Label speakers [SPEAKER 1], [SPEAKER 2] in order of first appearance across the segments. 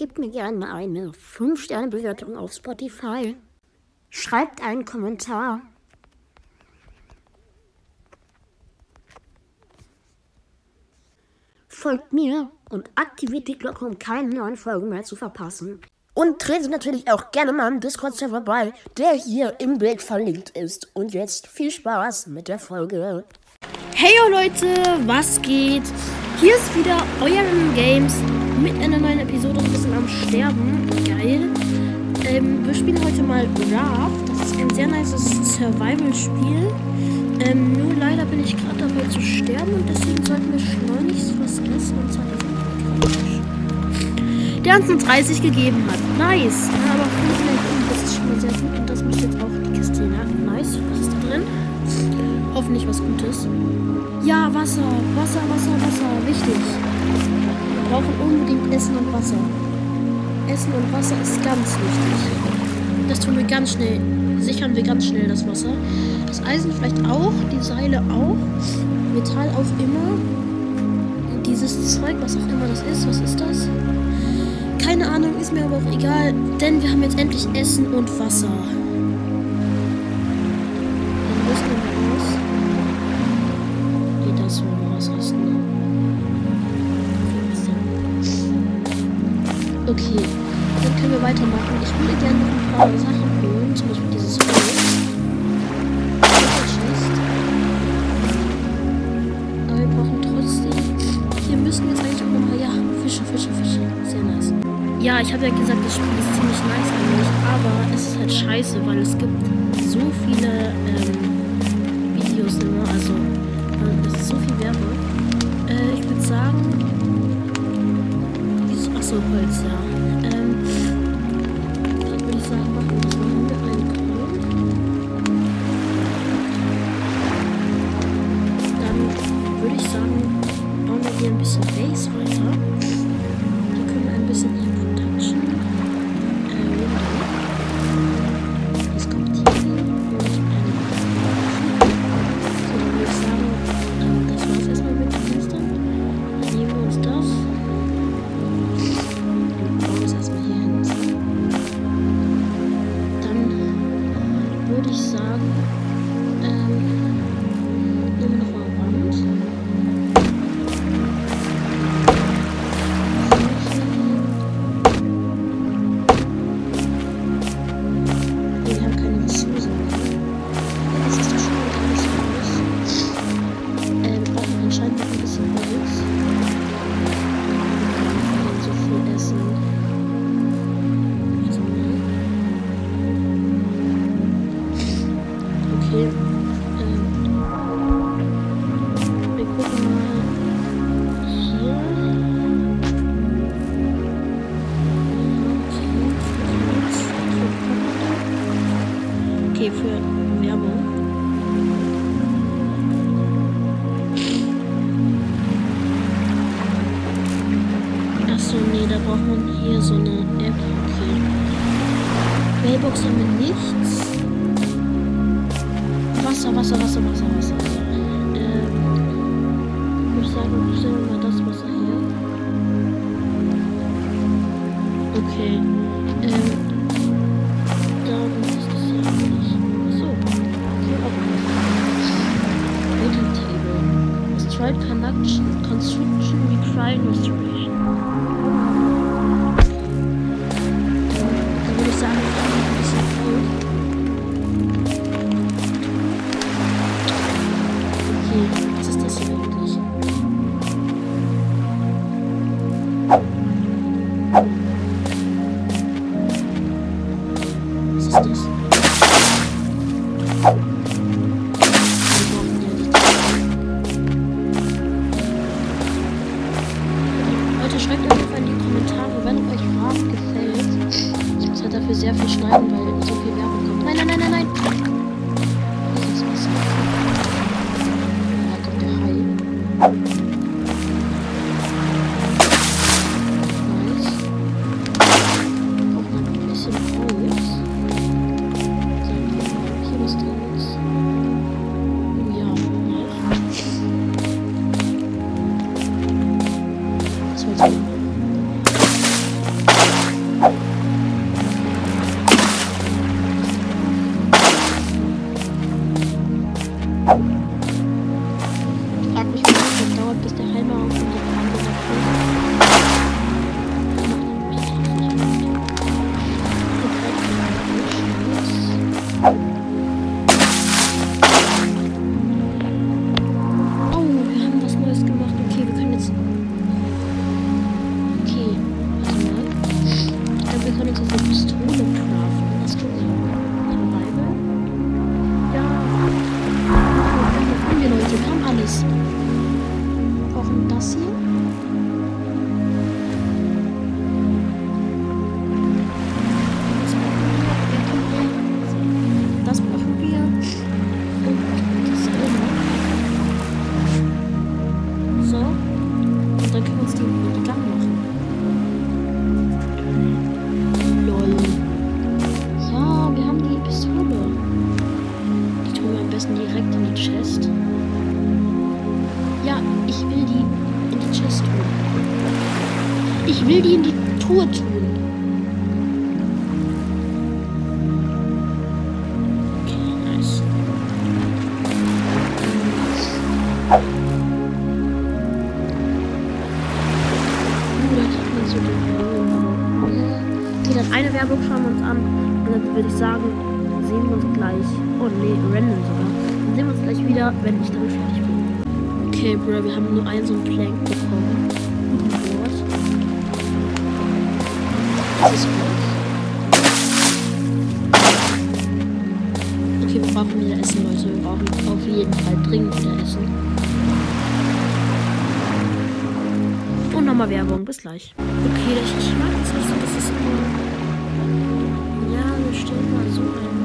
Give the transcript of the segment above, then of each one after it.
[SPEAKER 1] Gebt mir gerne eine 5-Sterne-Bewertung auf Spotify. Schreibt einen Kommentar. Folgt mir und aktiviert die Glocke, um keine neuen Folgen mehr zu verpassen. Und tretet natürlich auch gerne mal im Discord-Server bei, der hier im Bild verlinkt ist. Und jetzt viel Spaß mit der Folge.
[SPEAKER 2] Hey Leute, was geht? Hier ist wieder euer Games mit einer neuen Episode ein bisschen am Sterben. Geil. Ähm, wir spielen heute mal Raft. Das ist ein sehr nices Survival-Spiel. Ähm, nur leider bin ich gerade dabei zu sterben und deswegen sollten wir schleunigst was essen und zwar diesen Der uns nur 30 gegeben hat. Nice. Ja, aber 5 Minuten, das ist schon mal sehr gut und das muss jetzt auch die Kiste nach. Nice. Was ist da drin? Hoffentlich was Gutes. Ja, Wasser. Wasser, Wasser, Wasser. Wichtig. Wir brauchen unbedingt Essen und Wasser. Essen und Wasser ist ganz wichtig. Das tun wir ganz schnell. Sichern wir ganz schnell das Wasser. Das Eisen vielleicht auch, die Seile auch. Metall auch immer. Dieses Zeug, was auch immer das ist, was ist das? Keine Ahnung, ist mir aber auch egal, denn wir haben jetzt endlich Essen und Wasser. Dann rüsten wir weitermachen. Ich würde gerne noch ein paar Sachen holen, zum Beispiel dieses Holz. Aber wir brauchen trotzdem. Hier müssen jetzt eigentlich auch nochmal. Ja, Fische, Fische, Fische. Sehr nice. Ja, ich habe ja gesagt, das Spiel ist ziemlich nice eigentlich, aber es ist halt scheiße, weil es gibt so viele ähm, Videos immer. Also, es ist so viel Werbung. Äh, ich würde sagen. Dieses- Ach so, Holz, ja. Bauen wir so eine App. Okay. Mailbox haben wir nichts. Okay, dann eine Werbung schauen wir uns an. Und dann würde ich sagen, sehen wir uns gleich. Oh nee, random sogar. Dann sehen wir uns gleich wieder, wenn ich damit fertig bin. Okay, Bro, wir haben nur einen so einen Plank bekommen. Das ist gut. Okay, wir brauchen wieder Essen, Leute. Wir brauchen auf jeden Fall dringend wieder Essen. Und nochmal Werbung. Bis gleich. Okay, das nicht so. Das ist stellen mal so ein.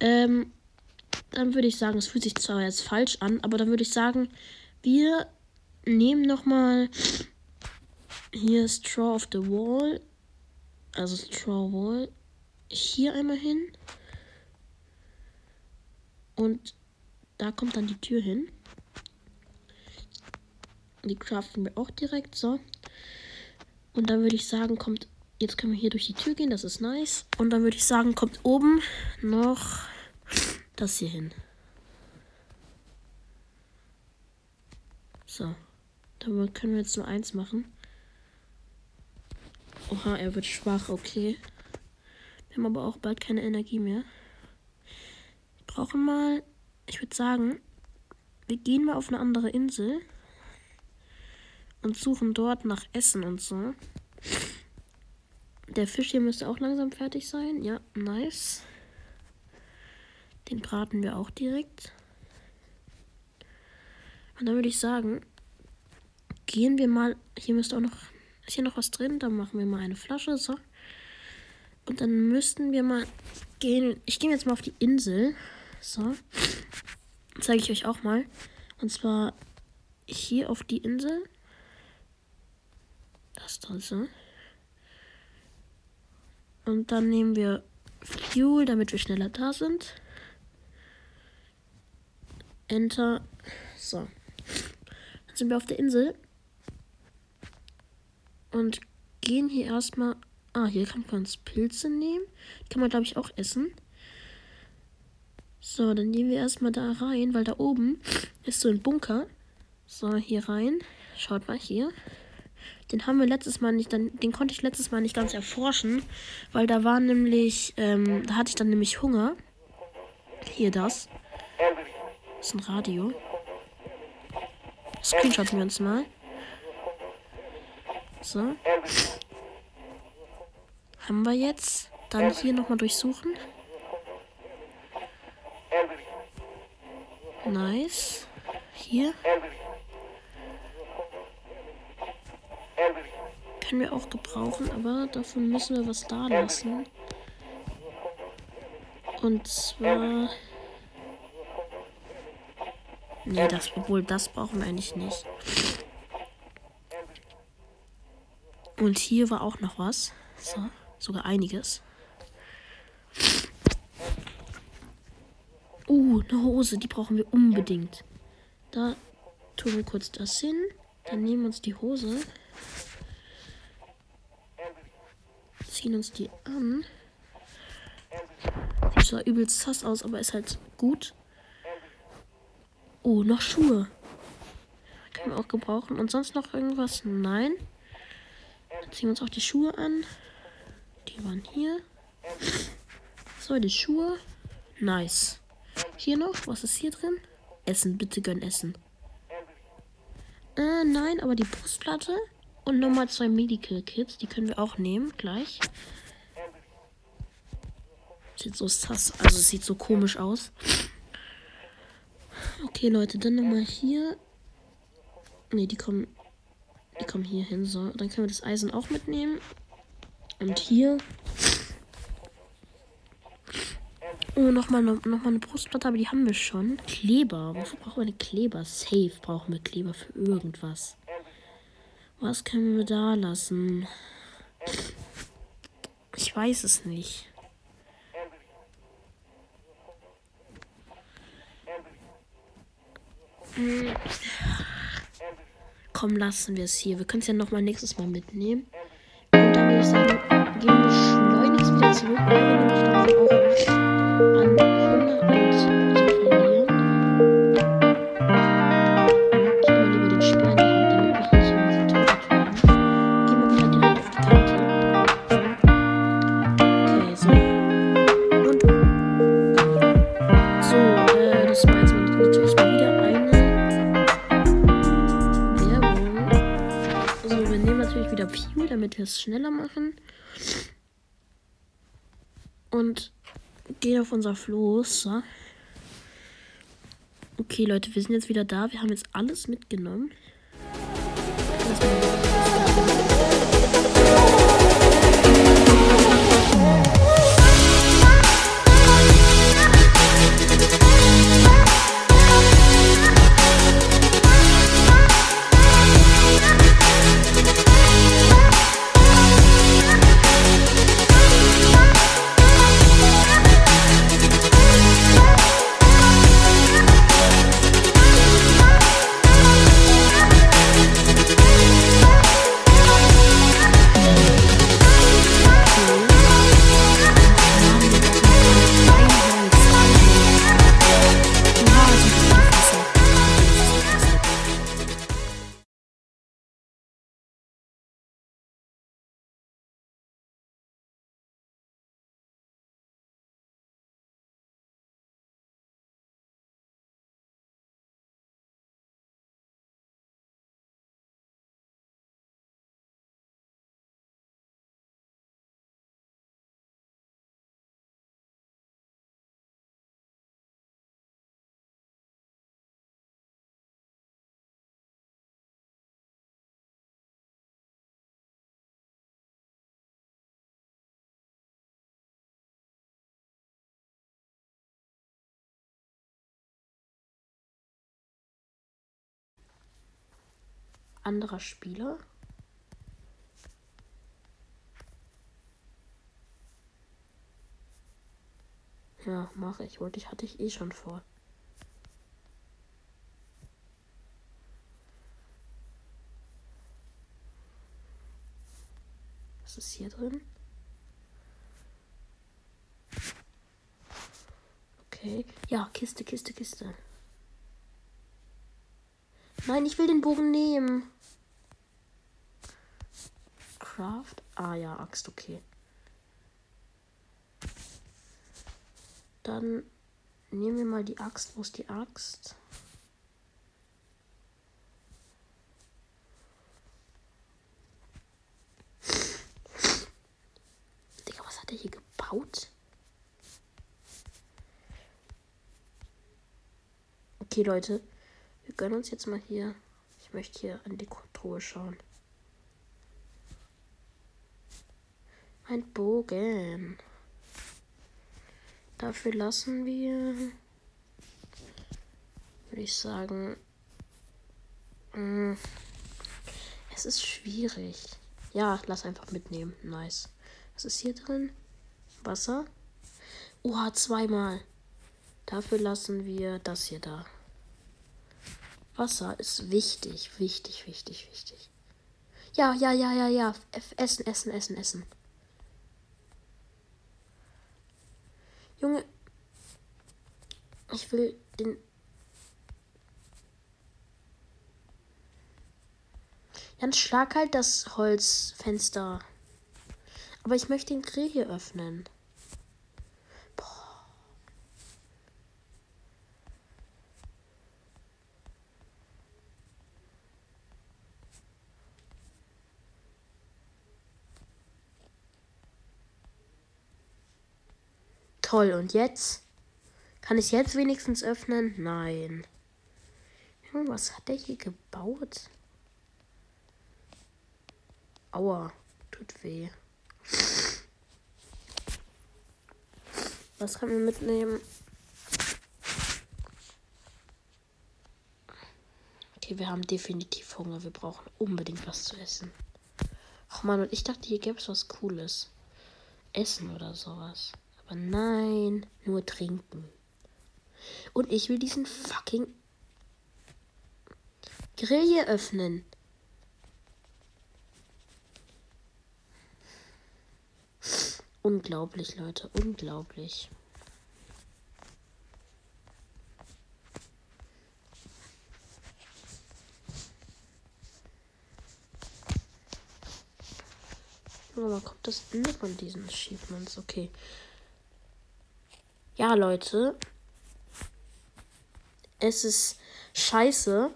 [SPEAKER 2] Ähm, dann würde ich sagen, es fühlt sich zwar jetzt falsch an, aber dann würde ich sagen, wir nehmen nochmal hier Straw of the Wall, also Straw Wall, hier einmal hin. Und da kommt dann die Tür hin. Die craften wir auch direkt, so. Und dann würde ich sagen, kommt, jetzt können wir hier durch die Tür gehen, das ist nice. Und dann würde ich sagen, kommt oben noch das hier hin. So. Damit können wir jetzt nur eins machen. Oha, er wird schwach, okay. Wir haben aber auch bald keine Energie mehr. Wir brauchen mal, ich würde sagen, wir gehen mal auf eine andere Insel und suchen dort nach Essen und so. Der Fisch hier müsste auch langsam fertig sein. Ja, nice. Den braten wir auch direkt. Und dann würde ich sagen, gehen wir mal. Hier müsste auch noch. Ist hier noch was drin? Dann machen wir mal eine Flasche. So. Und dann müssten wir mal gehen. Ich gehe jetzt mal auf die Insel. So. Zeige ich euch auch mal. Und zwar hier auf die Insel. Das da so. Und dann nehmen wir Fuel, damit wir schneller da sind. Enter. So. Dann sind wir auf der Insel. Und gehen hier erstmal. Ah, hier kann man uns Pilze nehmen. Die kann man, glaube ich, auch essen. So, dann gehen wir erstmal da rein, weil da oben ist so ein Bunker. So, hier rein. Schaut mal hier. Den haben wir letztes Mal nicht, dann, den konnte ich letztes Mal nicht ganz erforschen, weil da war nämlich, ähm, da hatte ich dann nämlich Hunger. Hier das. Das ist ein Radio. Screenshotten wir uns mal. So. Haben wir jetzt. Dann hier nochmal durchsuchen. Nice. Hier. Können wir auch gebrauchen, aber dafür müssen wir was da lassen. Und zwar. Nee, das, obwohl das brauchen wir eigentlich nicht. Und hier war auch noch was. So, sogar einiges. Uh, eine Hose, die brauchen wir unbedingt. Da tun wir kurz das hin. Dann nehmen wir uns die Hose. Ziehen uns die an. Sieht zwar übelst sass aus, aber ist halt gut. Oh, noch Schuhe. Können wir auch gebrauchen. Und sonst noch irgendwas? Nein. Dann ziehen wir uns auch die Schuhe an. Die waren hier. So, die Schuhe. Nice. Hier noch. Was ist hier drin? Essen. Bitte gönn Essen. Äh, nein, aber die Brustplatte. Und nochmal zwei Medical Kits. Die können wir auch nehmen. Gleich. Sieht so sass. Also sieht so komisch aus. Okay, Leute, dann nochmal hier. Ne, die kommen. Die kommen hier hin. So, dann können wir das Eisen auch mitnehmen. Und hier. Oh, nochmal noch mal eine Brustplatte, aber die haben wir schon. Kleber. Wofür brauchen wir eine Kleber? Safe brauchen wir Kleber für irgendwas. Was können wir da lassen? Ich weiß es nicht. Hm. Komm, lassen wir es hier. Wir können es ja noch mal nächstes Mal mitnehmen. Und dann würde ich sagen, gehen wir schleunigst wieder zurück, unser Floß. So. Okay, Leute, wir sind jetzt wieder da. Wir haben jetzt alles mitgenommen. Anderer Spieler. Ja, mache ich. Wollte ich, hatte ich eh schon vor. Was ist hier drin? Okay. Ja, Kiste, Kiste, Kiste. Nein, ich will den Bogen nehmen. Craft? Ah ja, Axt, okay. Dann nehmen wir mal die Axt. Wo ist die Axt? Digga, was hat er hier gebaut? Okay, Leute. Wir gönnen uns jetzt mal hier. Ich möchte hier an die Truhe schauen. Ein Bogen. Dafür lassen wir, würde ich sagen, mm, es ist schwierig. Ja, lass einfach mitnehmen. Nice. Was ist hier drin? Wasser. Oha, zweimal. Dafür lassen wir das hier da. Wasser ist wichtig, wichtig, wichtig, wichtig. Ja, ja, ja, ja, ja. Essen, essen, essen, essen. Junge, ich will den. Dann schlag halt das Holzfenster. Aber ich möchte den Grill hier öffnen. Toll, und jetzt? Kann ich jetzt wenigstens öffnen? Nein. Was hat der hier gebaut? Aua, tut weh. Was kann man mitnehmen? Okay, wir haben definitiv Hunger. Wir brauchen unbedingt was zu essen. Ach man, und ich dachte, hier gäbe es was Cooles. Essen oder sowas. Aber nein, nur trinken. Und ich will diesen fucking Grill hier öffnen. Unglaublich, Leute, unglaublich. Aber kommt das Ende von diesen Achievements? Okay. Ja, Leute. Es ist scheiße,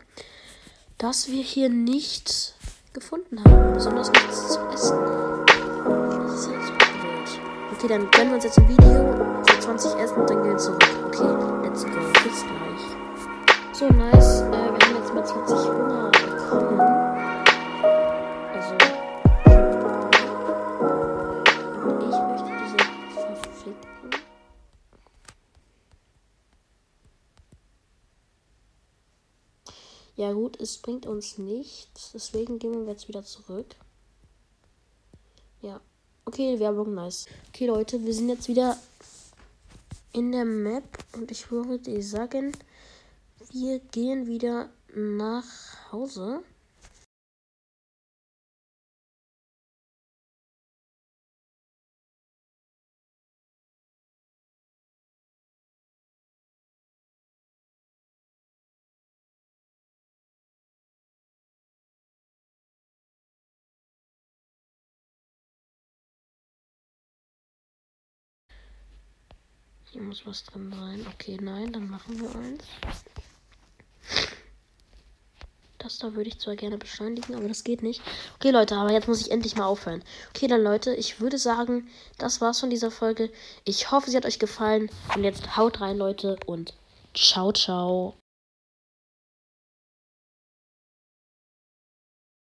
[SPEAKER 2] dass wir hier nichts gefunden haben. Besonders nichts zu essen. Das ist halt so blöd. Okay, dann gönnen wir uns jetzt ein Video für 20 Essen und dann gehen wir zurück. Okay, let's go. Bis gleich. So, nice. Äh, wir haben jetzt mit 20 Hunger Ja gut, es bringt uns nichts. Deswegen gehen wir jetzt wieder zurück. Ja. Okay, Werbung, nice. Okay, Leute, wir sind jetzt wieder in der Map. Und ich würde sagen, wir gehen wieder nach Hause. Hier muss was drin sein. Okay, nein, dann machen wir eins. Das da würde ich zwar gerne beschleunigen, aber das geht nicht. Okay, Leute, aber jetzt muss ich endlich mal aufhören. Okay, dann Leute, ich würde sagen, das war's von dieser Folge. Ich hoffe, sie hat euch gefallen. Und jetzt haut rein, Leute, und ciao, ciao.